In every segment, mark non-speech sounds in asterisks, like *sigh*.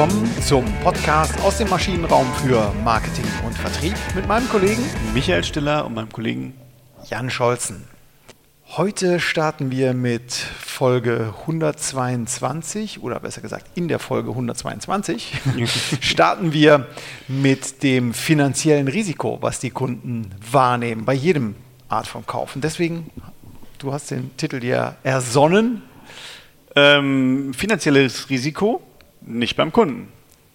willkommen zum Podcast aus dem Maschinenraum für Marketing und Vertrieb mit meinem Kollegen Michael Stiller und meinem Kollegen Jan Scholzen. Heute starten wir mit Folge 122 oder besser gesagt in der Folge 122 *laughs* starten wir mit dem finanziellen Risiko, was die Kunden wahrnehmen bei jedem Art von Kauf. Und deswegen, du hast den Titel ja ersonnen. Ähm, finanzielles Risiko nicht beim Kunden.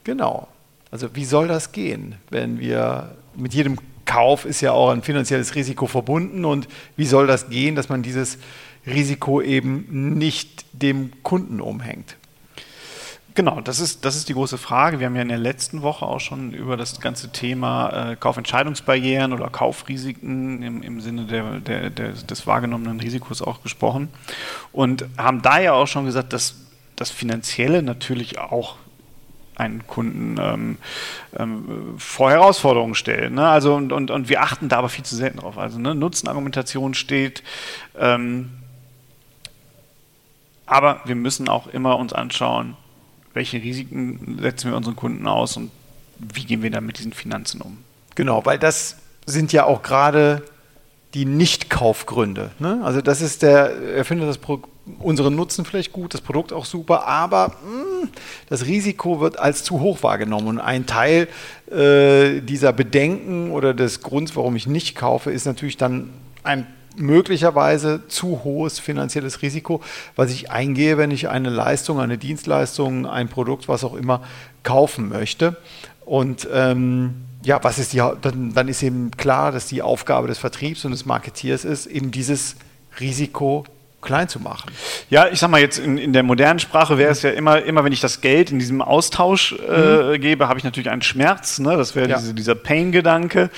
Genau. Also wie soll das gehen, wenn wir mit jedem Kauf ist ja auch ein finanzielles Risiko verbunden und wie soll das gehen, dass man dieses Risiko eben nicht dem Kunden umhängt? Genau, das ist, das ist die große Frage. Wir haben ja in der letzten Woche auch schon über das ganze Thema äh, Kaufentscheidungsbarrieren oder Kaufrisiken im, im Sinne der, der, der, des wahrgenommenen Risikos auch gesprochen und haben da ja auch schon gesagt, dass das Finanzielle natürlich auch einen Kunden ähm, ähm, vor Herausforderungen stellen. Ne? Also und, und, und wir achten da aber viel zu selten drauf. Also ne? Nutzenargumentation steht, ähm, aber wir müssen auch immer uns anschauen, welche Risiken setzen wir unseren Kunden aus und wie gehen wir dann mit diesen Finanzen um. Genau, weil das sind ja auch gerade die Nicht-Kaufgründe. Ne? Also das ist der, er findet das Pro unseren Nutzen vielleicht gut, das Produkt auch super, aber mh, hm, das Risiko wird als zu hoch wahrgenommen. Und ein Teil äh, dieser Bedenken oder des Grunds, warum ich nicht kaufe, ist natürlich dann ein möglicherweise zu hohes finanzielles Risiko, was ich eingehe, wenn ich eine Leistung, eine Dienstleistung, ein Produkt, was auch immer, kaufen möchte. Und ähm, ja, was ist die, dann, dann ist eben klar, dass die Aufgabe des Vertriebs und des Marketiers ist, eben dieses Risiko klein zu machen. Ja, ich sag mal jetzt in, in der modernen Sprache wäre es ja immer, immer wenn ich das Geld in diesem Austausch äh, mhm. gebe, habe ich natürlich einen Schmerz. Ne? Das wäre ja. diese, dieser Pain-Gedanke.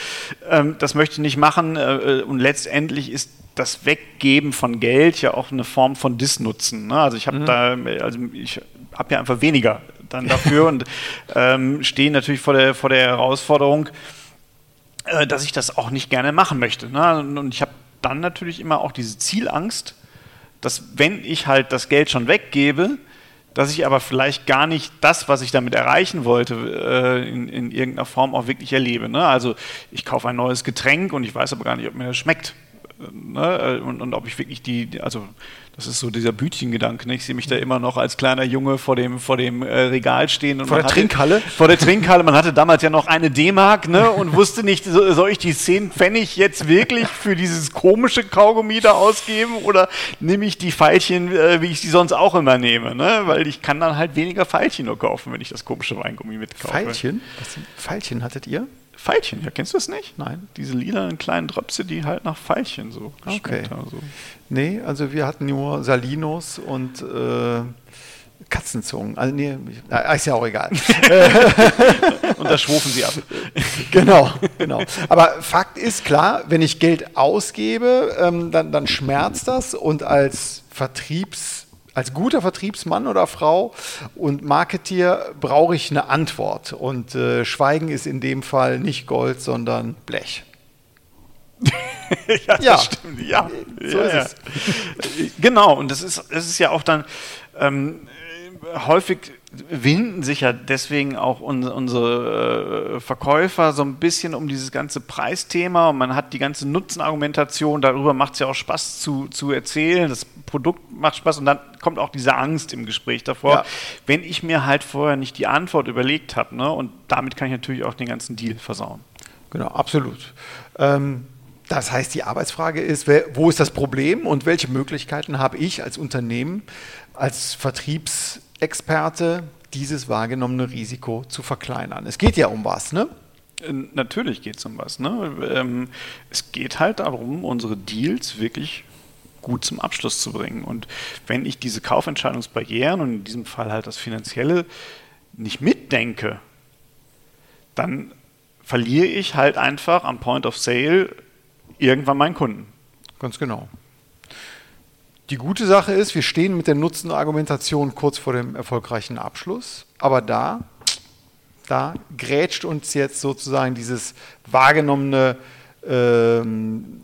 Ähm, das möchte ich nicht machen. Äh, und letztendlich ist das Weggeben von Geld ja auch eine Form von Disnutzen. Ne? Also ich habe mhm. da, also ich habe ja einfach weniger dann dafür *laughs* und ähm, stehe natürlich vor der, vor der Herausforderung, äh, dass ich das auch nicht gerne machen möchte. Ne? Und ich habe dann natürlich immer auch diese Zielangst, dass wenn ich halt das Geld schon weggebe, dass ich aber vielleicht gar nicht das, was ich damit erreichen wollte, äh, in, in, irgendeiner Form auch wirklich erlebe. Ne? Also ich kaufe ein neues Getränk und ich weiß aber gar nicht, ob mir das schmeckt. Ne? Und, und, ob ich wirklich die, also das ist so dieser Bütchengedanke. Ne? Ich sehe mich da immer noch als kleiner Junge vor dem, vor dem äh, Regal stehen. vor der hatte, Trinkhalle? Vor der Trinkhalle. Man hatte damals ja noch eine D-Mark ne? und wusste nicht, so, soll ich die 10 Pfennig jetzt wirklich für dieses komische Kaugummi da ausgeben oder nehme ich die Pfeilchen, äh, wie ich sie sonst auch immer nehme? Ne? Weil ich kann dann halt weniger Pfeilchen nur kaufen, wenn ich das komische Weingummi mitkaufe. Pfeilchen? Was sind Pfeilchen hattet ihr? Pfeilchen, ja, kennst du das nicht? Nein. Diese lilanen kleinen Dröpse, die halt nach Pfeilchen so okay. haben. So. Nee, also wir hatten nur Salinos und äh, Katzenzungen. Also nee, ist ja auch egal. *laughs* und da schwufen sie ab. *laughs* genau, genau. Aber Fakt ist klar, wenn ich Geld ausgebe, ähm, dann, dann schmerzt das und als Vertriebs als guter Vertriebsmann oder Frau und Marketier brauche ich eine Antwort. Und äh, Schweigen ist in dem Fall nicht Gold, sondern Blech. *laughs* ja, das ja. stimmt. Ja, so ja, ist es. Genau, und das ist, das ist ja auch dann ähm, häufig winden sich ja deswegen auch unsere äh, Verkäufer so ein bisschen um dieses ganze Preisthema und man hat die ganze Nutzenargumentation, darüber macht es ja auch Spaß zu, zu erzählen, das Produkt macht Spaß und dann kommt auch diese Angst im Gespräch davor, ja. wenn ich mir halt vorher nicht die Antwort überlegt habe ne? und damit kann ich natürlich auch den ganzen Deal versauen. Genau, absolut. Ähm das heißt, die Arbeitsfrage ist, wo ist das Problem und welche Möglichkeiten habe ich als Unternehmen, als Vertriebs Experte, dieses wahrgenommene Risiko zu verkleinern. Es geht ja um was, ne? Äh, natürlich geht es um was. Ne? Ähm, es geht halt darum, unsere Deals wirklich gut zum Abschluss zu bringen. Und wenn ich diese Kaufentscheidungsbarrieren und in diesem Fall halt das Finanzielle nicht mitdenke, dann verliere ich halt einfach am Point of Sale irgendwann meinen Kunden. Ganz genau. Die gute Sache ist, wir stehen mit der Nutzenargumentation kurz vor dem erfolgreichen Abschluss, aber da, da grätscht uns jetzt sozusagen dieses wahrgenommene ähm,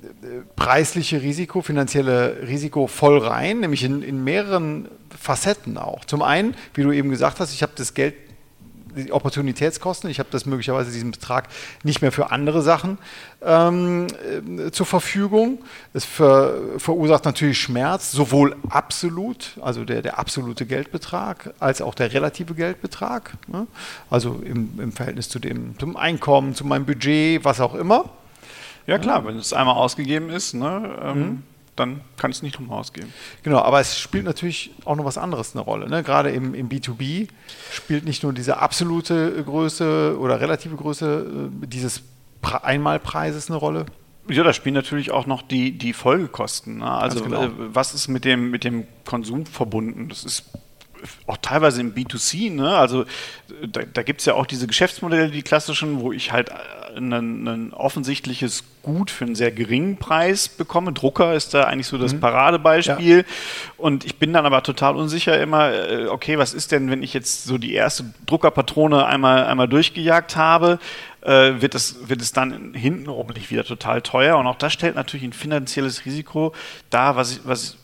preisliche Risiko, finanzielle Risiko voll rein, nämlich in, in mehreren Facetten auch. Zum einen, wie du eben gesagt hast, ich habe das Geld die Opportunitätskosten. Ich habe das möglicherweise diesen Betrag nicht mehr für andere Sachen ähm, äh, zur Verfügung. Es ver, verursacht natürlich Schmerz, sowohl absolut, also der, der absolute Geldbetrag, als auch der relative Geldbetrag. Ne? Also im, im Verhältnis zu dem, zum Einkommen, zu meinem Budget, was auch immer. Ja klar, wenn es einmal ausgegeben ist, ne, ähm, mhm dann kann ich es nicht nochmal ausgeben. Genau, aber es spielt natürlich auch noch was anderes eine Rolle. Ne? Gerade im, im B2B spielt nicht nur diese absolute Größe oder relative Größe äh, dieses Einmalpreises eine Rolle. Ja, da spielen natürlich auch noch die, die Folgekosten. Ne? Also genau. äh, was ist mit dem, mit dem Konsum verbunden? Das ist auch teilweise im B2C, ne? also da, da gibt es ja auch diese Geschäftsmodelle, die klassischen, wo ich halt ein, offensichtliches Gut für einen sehr geringen Preis bekomme. Drucker ist da eigentlich so das mhm. Paradebeispiel. Ja. Und ich bin dann aber total unsicher immer, äh, okay, was ist denn, wenn ich jetzt so die erste Druckerpatrone einmal, einmal durchgejagt habe? Äh, wird, es, wird es dann hintenrum nicht wieder total teuer? Und auch das stellt natürlich ein finanzielles Risiko dar, was ich, was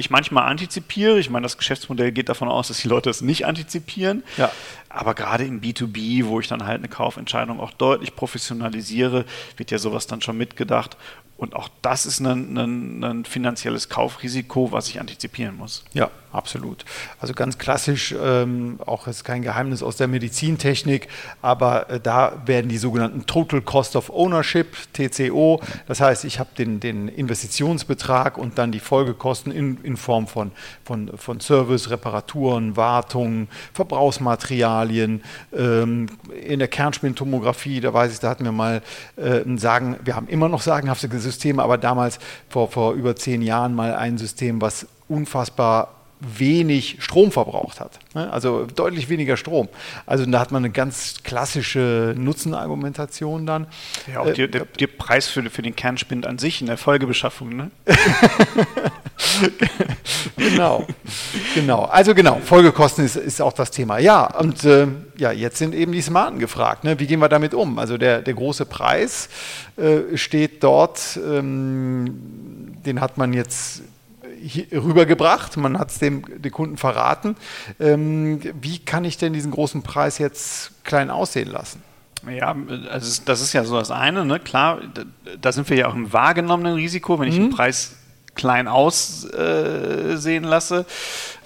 ich manchmal antizipiere. Ich meine, das Geschäftsmodell geht davon aus, dass die Leute es nicht antizipieren. Ja. Aber gerade im B2B, wo ich dann halt eine Kaufentscheidung auch deutlich professionalisiere, wird ja sowas dann schon mitgedacht. Und auch das ist ein, ein, ein finanzielles Kaufrisiko, was ich antizipieren muss. Ja, absolut. Also ganz klassisch, ähm, auch ist kein Geheimnis aus der Medizintechnik, aber äh, da werden die sogenannten Total Cost of Ownership, TCO, das heißt, ich habe den, den Investitionsbetrag und dann die Folgekosten in, in Form von, von, von Service, Reparaturen, Wartung, Verbrauchsmaterialien, ähm, in der Kernspintomographie, da weiß ich, da hatten wir mal äh, Sagen, wir haben immer noch sagenhafte Systeme, aber damals vor, vor über zehn Jahren mal ein System, was unfassbar wenig Strom verbraucht hat. Ne? Also deutlich weniger Strom. Also da hat man eine ganz klassische Nutzenargumentation dann. Ja, auch äh, der, der, der, Preis für, für den Kernspind an sich in der Folgebeschaffung, ne? *laughs* genau, genau. Also genau, Folgekosten ist, ist auch das Thema. Ja, und äh, ja, jetzt sind eben die Smarten gefragt. Ne? Wie gehen wir damit um? Also der, der große Preis äh, steht dort, ähm, den hat man jetzt rübergebracht, man hat es dem, dem Kunden verraten. Ähm, wie kann ich denn diesen großen Preis jetzt klein aussehen lassen? Ja, also das ist ja so das eine, ne? klar, da sind wir ja auch im wahrgenommenen Risiko, wenn ich mhm. den Preis klein aussehen lasse.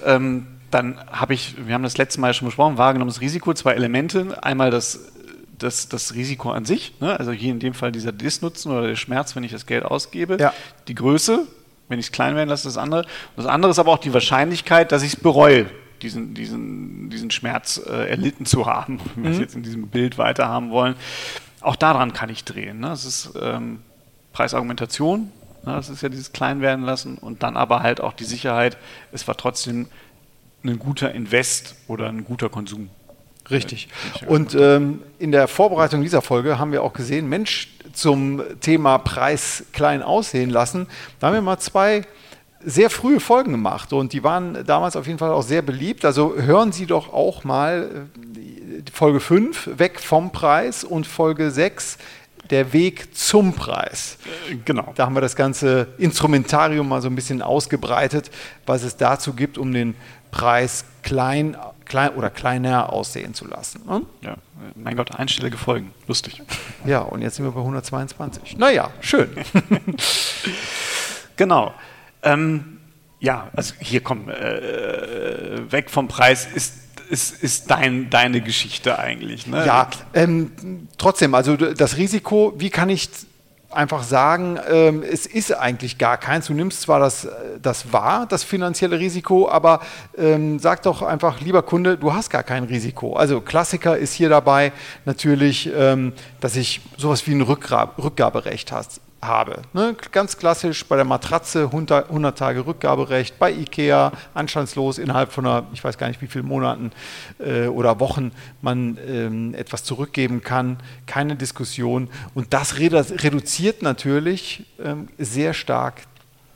Ähm, dann habe ich, wir haben das letzte Mal schon besprochen, wahrgenommenes Risiko, zwei Elemente. Einmal das, das, das Risiko an sich, ne? also hier in dem Fall dieser Disnutzen oder der Schmerz, wenn ich das Geld ausgebe. Ja. Die Größe, wenn ich es klein werden lasse, das andere. Und das andere ist aber auch die Wahrscheinlichkeit, dass ich es bereue, diesen, diesen, diesen Schmerz äh, erlitten zu haben, *laughs* wenn wir es mhm. jetzt in diesem Bild weiterhaben wollen. Auch daran kann ich drehen. Ne? Das ist ähm, Preisargumentation, ne? das ist ja dieses Kleinwerden lassen und dann aber halt auch die Sicherheit, es war trotzdem ein guter Invest oder ein guter Konsum. Richtig. Und ähm, in der Vorbereitung dieser Folge haben wir auch gesehen, Mensch, zum Thema Preis klein aussehen lassen, da haben wir mal zwei sehr frühe Folgen gemacht und die waren damals auf jeden Fall auch sehr beliebt. Also hören Sie doch auch mal äh, Folge 5, weg vom Preis und Folge 6, der Weg zum Preis. Äh, genau. Da haben wir das ganze Instrumentarium mal so ein bisschen ausgebreitet, was es dazu gibt, um den Preis klein, klein oder kleiner aussehen zu lassen. Ne? Ja, mein Gott, einstellige Folgen. Lustig. *laughs* Ja, und jetzt sind wir bei 122. Naja, schön. *laughs* genau. Ähm, ja, also hier komm, äh, weg vom Preis ist ist, ist dein, deine Geschichte eigentlich. Ne? Ja, ähm, trotzdem, also das Risiko, wie kann ich einfach sagen, ähm, es ist eigentlich gar keins. Du nimmst zwar das, das wahr, das finanzielle Risiko, aber ähm, sag doch einfach, lieber Kunde, du hast gar kein Risiko. Also Klassiker ist hier dabei natürlich, ähm, dass ich sowas wie ein Rückgaberecht hast, habe. Ne? Ganz klassisch bei der Matratze 100, 100, Tage Rückgaberecht, bei Ikea anstandslos innerhalb von einer, ich weiß gar nicht wie vielen Monaten äh, oder Wochen man ähm, etwas zurückgeben kann. Keine Diskussion. Und das reduziert natürlich ähm, sehr stark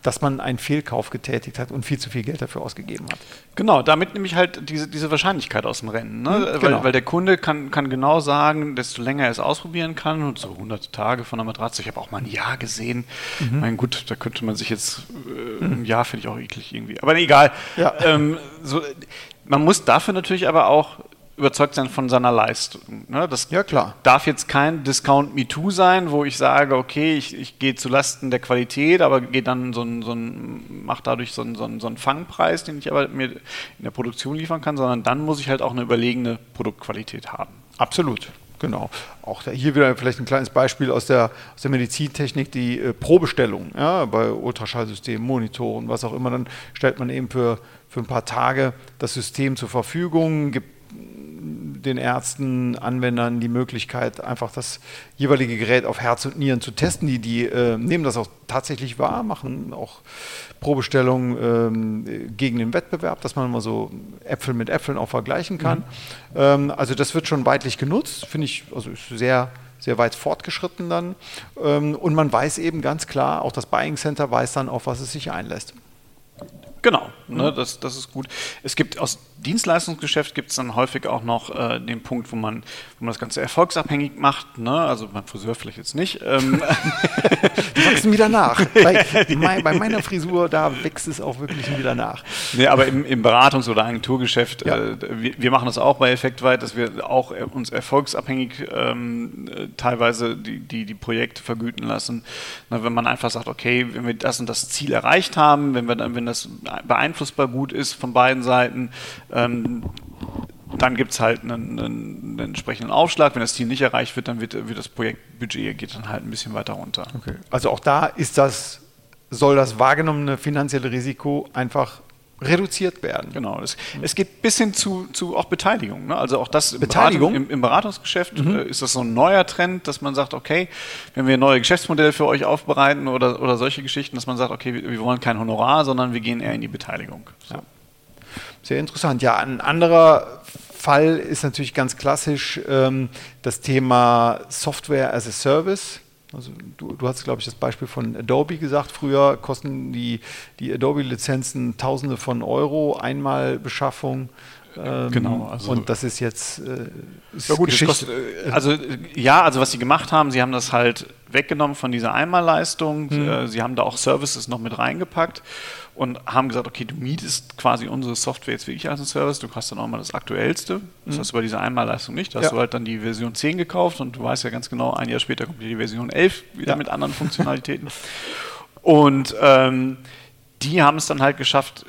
dass man einen Fehlkauf getätigt hat und viel zu viel Geld dafür ausgegeben hat. Genau, damit nehme ich halt diese, diese Wahrscheinlichkeit aus dem Rennen. Ne? Mhm, genau. weil, weil, der Kunde kann, kann genau sagen, desto länger er es ausprobieren kann und so 100 Tage von der Matratze. Ich habe auch mal ein Jahr gesehen. Mhm. Mein gut, da könnte man sich jetzt äh, ein Jahr finde ich auch eklig irgendwie. Aber egal. Ja. Ähm, so, man muss dafür natürlich aber auch überzeugt sein von seiner Leistung. Ne? Das ja, klar. darf jetzt kein Discount Me Too sein, wo ich sage, okay, ich, ich gehe zu Lasten der Qualität, aber gehe dann so ein, so ein, mache dadurch so einen so so ein Fangpreis, den ich aber mir in der Produktion liefern kann, sondern dann muss ich halt auch eine überlegene Produktqualität haben. Absolut. Genau. Auch hier wieder vielleicht ein kleines Beispiel aus der, aus der Medizintechnik, die äh, Probestellung ja, bei Ultraschallsystemen, Monitoren, was auch immer. Dann stellt man eben für, für ein paar Tage das System zur Verfügung, gibt den Ärzten, Anwendern die Möglichkeit, einfach das jeweilige Gerät auf Herz und Nieren zu testen. Die, die äh, nehmen das auch tatsächlich wahr, machen auch Probestellungen ähm, gegen den Wettbewerb, dass man mal so Äpfel mit Äpfeln auch vergleichen kann. Mhm. Ähm, also das wird schon weitlich genutzt, finde ich, also ist sehr sehr weit fortgeschritten dann. Ähm, und man weiß eben ganz klar, auch das Buying Center weiß dann, auf was es sich einlässt. Genau, ne, das, das ist gut. Es gibt aus Dienstleistungsgeschäft gibt es dann häufig auch noch äh, den Punkt, wo man, wo man das Ganze erfolgsabhängig macht. Ne? Also beim Friseur vielleicht jetzt nicht. Ähm. *laughs* Die wachsen wieder nach. Bei, mein, bei, meiner Frisur, da wächst es auch wirklich wieder nach. Nee, aber im, im Beratungs- oder Agenturgeschäft, ja. äh, wir, wir, machen das auch bei Effektweit, dass wir auch uns erfolgsabhängig ähm, teilweise die, die, die, Projekte vergüten lassen. Na, wenn man einfach sagt, okay, wenn wir das und das Ziel erreicht haben, wenn, wir dann, wenn das beeinflussbar gut ist von beiden Seiten, ähm, dann gibt es halt einen, einen, entsprechenden Aufschlag. Wenn das Ziel nicht erreicht wird, dann wird, wird das Projektbudget geht dann halt ein bisschen weiter runter. Okay. Also auch da ist das, soll das wahrgenommene finanzielle Risiko einfach reduziert werden. Genau. Es, es geht bis hin zu, zu auch Beteiligung. Ne? Also auch das Beteiligung? Beratung, im, im, Beratungsgeschäft mhm. äh, ist das so ein neuer Trend, dass man sagt, okay, wenn wir neue Geschäftsmodelle für euch aufbereiten oder, oder solche Geschichten, dass man sagt, okay, wir, wir wollen kein Honorar, sondern wir gehen eher in die Beteiligung. So. Ja. Sehr interessant. Ja, ein anderer Fall ist natürlich ganz klassisch ähm, das Thema Software as a Service. Also du, du hast, glaube ich, das Beispiel von Adobe gesagt. Früher kosten die, die Adobe-Lizenzen Tausende von Euro, Einmalbeschaffung. Ähm, genau. Also und das ist jetzt äh, ist ja gut, kostet, äh, also ja, also was sie gemacht haben, sie haben das halt weggenommen von dieser Einmalleistung. Hm. Sie haben da auch Services noch mit reingepackt und haben gesagt, okay, du mietest quasi unsere Software jetzt wirklich als ein Service, du hast dann auch mal das Aktuellste. Das mhm. hast du bei dieser Einmalleistung nicht. Da hast ja. du halt dann die Version 10 gekauft und du weißt ja ganz genau, ein Jahr später kommt die Version 11 wieder ja. mit anderen Funktionalitäten. und ähm, die haben es dann halt geschafft,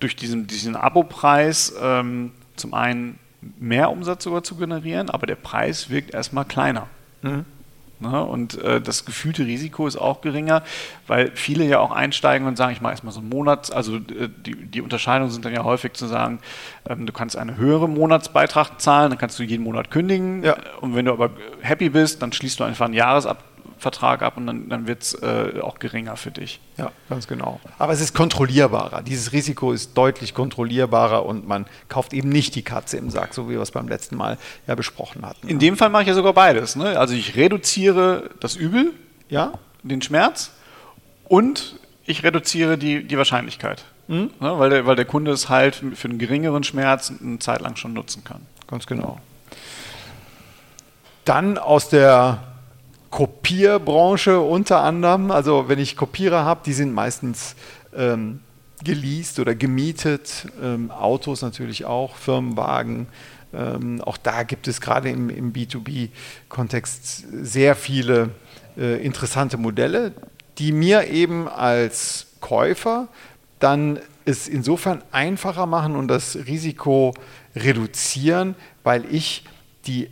durch diesen, diesen Abo-Preis ähm, zum einen mehr Umsatz sogar zu generieren, aber der Preis wirkt erstmal kleiner. Mhm. Ne? Und äh, das gefühlte Risiko ist auch geringer, weil viele ja auch einsteigen und sagen, ich mache erstmal so einen Monat, also äh, die, die Unterscheidungen sind dann ja häufig zu sagen, ähm, du kannst einen höheren Monatsbeitrag zahlen, dann kannst du jeden Monat kündigen. Ja. Und wenn du aber happy bist, dann schließt du einfach einen Jahresab Vertrag ab und dann, dann wird es äh, auch geringer für dich. Ja, ganz genau. Aber es ist kontrollierbarer. Dieses Risiko ist deutlich kontrollierbarer und man kauft eben nicht die Katze im Sack, so wie wir es beim letzten Mal ja besprochen hatten. In dem Fall mache ich ja sogar beides. Ne? Also ich reduziere das Übel, ja. den Schmerz und ich reduziere die, die Wahrscheinlichkeit. Mhm. Ne? Weil, der, weil der Kunde es halt für einen geringeren Schmerz eine Zeit lang schon nutzen kann. Ganz genau. Dann aus der Kopierbranche unter anderem. Also wenn ich Kopierer habe, die sind meistens ähm, geleast oder gemietet. Ähm, Autos natürlich auch, Firmenwagen. Ähm, auch da gibt es gerade im, im B2B-Kontext sehr viele äh, interessante Modelle, die mir eben als Käufer dann es insofern einfacher machen und das Risiko reduzieren, weil ich die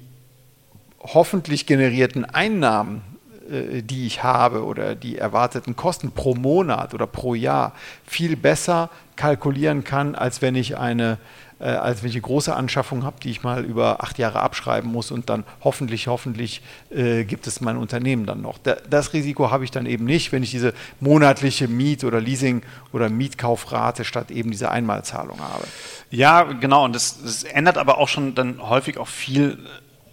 hoffentlich generierten Einnahmen, äh, die ich habe oder die erwarteten Kosten pro Monat oder pro Jahr viel besser kalkulieren kann, als wenn ich eine äh, als wenn ich eine große Anschaffung habe, die ich mal über acht Jahre abschreiben muss und dann hoffentlich, hoffentlich äh, gibt es mein Unternehmen dann noch. Da, das Risiko habe ich dann eben nicht, wenn ich diese monatliche Miet- oder Leasing- oder Mietkaufrate statt eben diese Einmalzahlung habe. Ja, genau. Und das, das ändert aber auch schon dann häufig auch viel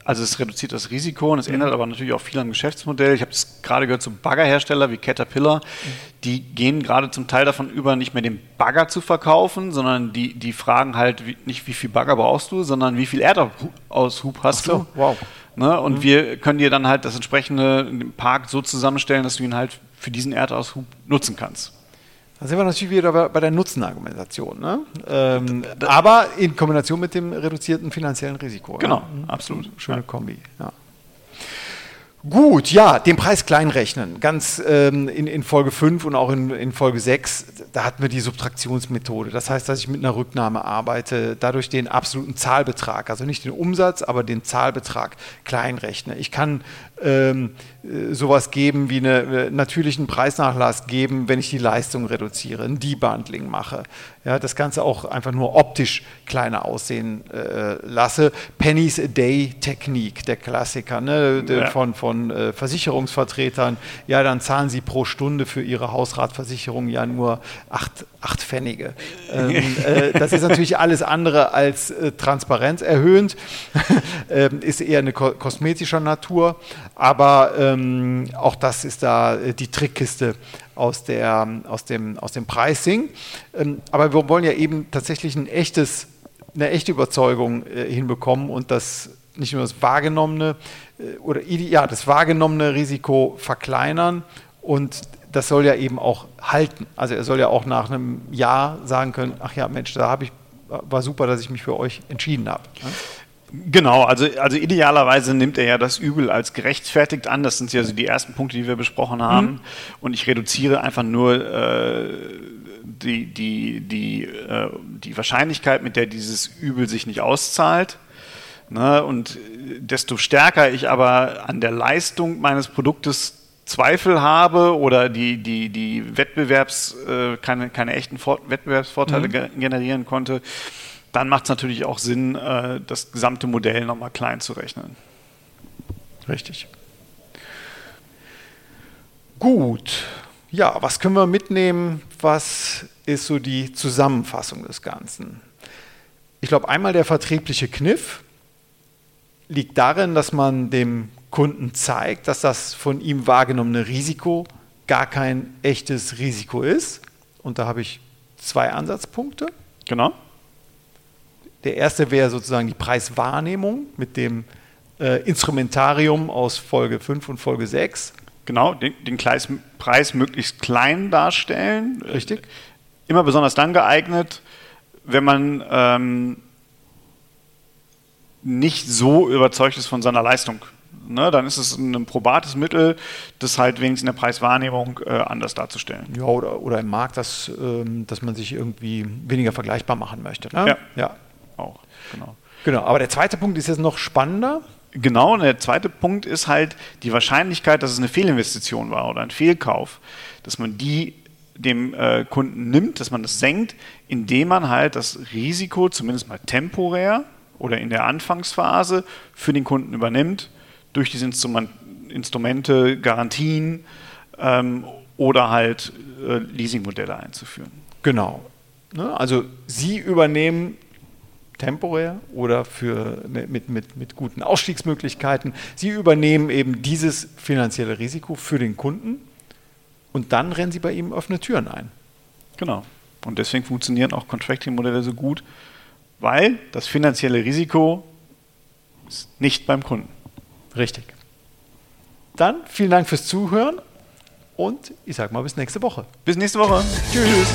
also es reduziert das Risiko und es mhm. ändert aber natürlich auch viel am Geschäftsmodell. Ich habe es gerade gehört zu Baggerhersteller wie Caterpillar, mhm. die gehen gerade zum Teil davon über, nicht mehr den Bagger zu verkaufen, sondern die, die fragen halt wie, nicht, wie viel Bagger brauchst du, sondern wie viel Erdaushub hast so, du. Wow. Ne? Und mhm. wir können dir dann halt das entsprechende Park so zusammenstellen, dass du ihn halt für diesen Erdaushub nutzen kannst. Da sind wir natürlich wieder bei der Nutzenargumentation. Ne? Ähm, aber in Kombination mit dem reduzierten finanziellen Risiko. Genau, ja? Absolut. Schöne ja. Kombi. Ja. Gut, ja, den Preis kleinrechnen. Ganz ähm, in, in, Folge 5 und auch in, in, Folge 6, da hatten wir die Subtraktionsmethode. Das heißt, dass ich mit einer Rücknahme arbeite, dadurch den absoluten Zahlbetrag, also nicht den Umsatz, aber den Zahlbetrag kleinrechne. Ich kann ähm, äh, sowas geben wie einen äh, natürlichen Preisnachlass geben, wenn ich die Leistung reduziere, ein Debundling mache. Ja, das Ganze auch einfach nur optisch kleiner aussehen äh, lasse. Pennies a Day Technik, der Klassiker ne, ja. von, von äh, Versicherungsvertretern. Ja, dann zahlen sie pro Stunde für ihre Hausratversicherung ja nur acht, acht Pfennige. Ähm, äh, das ist natürlich alles andere als äh, transparenzerhöhend, *laughs* ähm, ist eher eine ko kosmetischer Natur. Aber ähm, auch das ist da äh, die Trickkiste aus, der, aus, dem, aus dem Pricing. Ähm, aber wir wollen ja eben tatsächlich ein echtes, eine echte Überzeugung äh, hinbekommen und das nicht nur das wahrgenommene äh, oder ja, das wahrgenommene Risiko verkleinern und das soll ja eben auch halten. Also er soll ja auch nach einem Jahr sagen können, ach ja, Mensch, da habe ich war super, dass ich mich für euch entschieden habe. Ne? Genau, also, also idealerweise nimmt er ja das Übel als gerechtfertigt an. Das sind ja so die ersten Punkte, die wir besprochen haben. Mhm. Und ich reduziere einfach nur äh, die, die, die, äh, die Wahrscheinlichkeit, mit der dieses Übel sich nicht auszahlt. Ne? Und desto stärker ich aber an der Leistung meines Produktes Zweifel habe oder die, die, die Wettbewerbs, äh, keine, keine echten Vor Wettbewerbsvorteile mhm. generieren konnte, dann macht es natürlich auch Sinn, äh, das gesamte Modell nochmal klein zu rechnen. Richtig. Gut. Ja, was können wir mitnehmen? Was ist so die Zusammenfassung des Ganzen? Ich glaube, einmal der vertriebliche Kniff liegt darin, dass man dem Kunden zeigt, dass das von ihm wahrgenommene Risiko gar kein echtes Risiko ist. Und da habe ich zwei Ansatzpunkte. Genau. Der erste wäre sozusagen die Preiswahrnehmung mit dem äh, Instrumentarium aus Folge 5 und Folge 6. Genau, den, den Preis möglichst klein darstellen. Richtig. Immer besonders dann geeignet, wenn man ähm, nicht so überzeugt ist von seiner Leistung. Ne, dann ist es ein probates Mittel, das halt wenigstens in der Preiswahrnehmung äh, anders darzustellen. Ja, oder, oder im Markt, dass, ähm, dass man sich irgendwie weniger vergleichbar machen möchte. Ne? Ja. ja auch. Genau. Genau, aber der zweite Punkt ist jetzt noch spannender. Genau, und der zweite Punkt ist halt die Wahrscheinlichkeit, dass es eine Fehlinvestition war oder ein Fehlkauf, dass man die dem äh, Kunden nimmt, dass man das senkt, indem man halt das Risiko zumindest mal temporär oder in der Anfangsphase für den Kunden übernimmt, durch diese Instrument, Instrumente, Garantien ähm, oder halt äh, Leasingmodelle einzuführen. Genau. Ne? Also Sie übernehmen temporär oder für, mit, mit, mit guten Ausstiegsmöglichkeiten. Sie übernehmen eben dieses finanzielle Risiko für den Kunden und dann rennen Sie bei ihm offene Türen ein. Genau. Und deswegen funktionieren auch Contracting-Modelle so gut, weil das finanzielle Risiko ist nicht beim Kunden. Richtig. Dann vielen Dank fürs Zuhören und ich sage mal bis nächste Woche. Bis nächste Woche. Tschüss.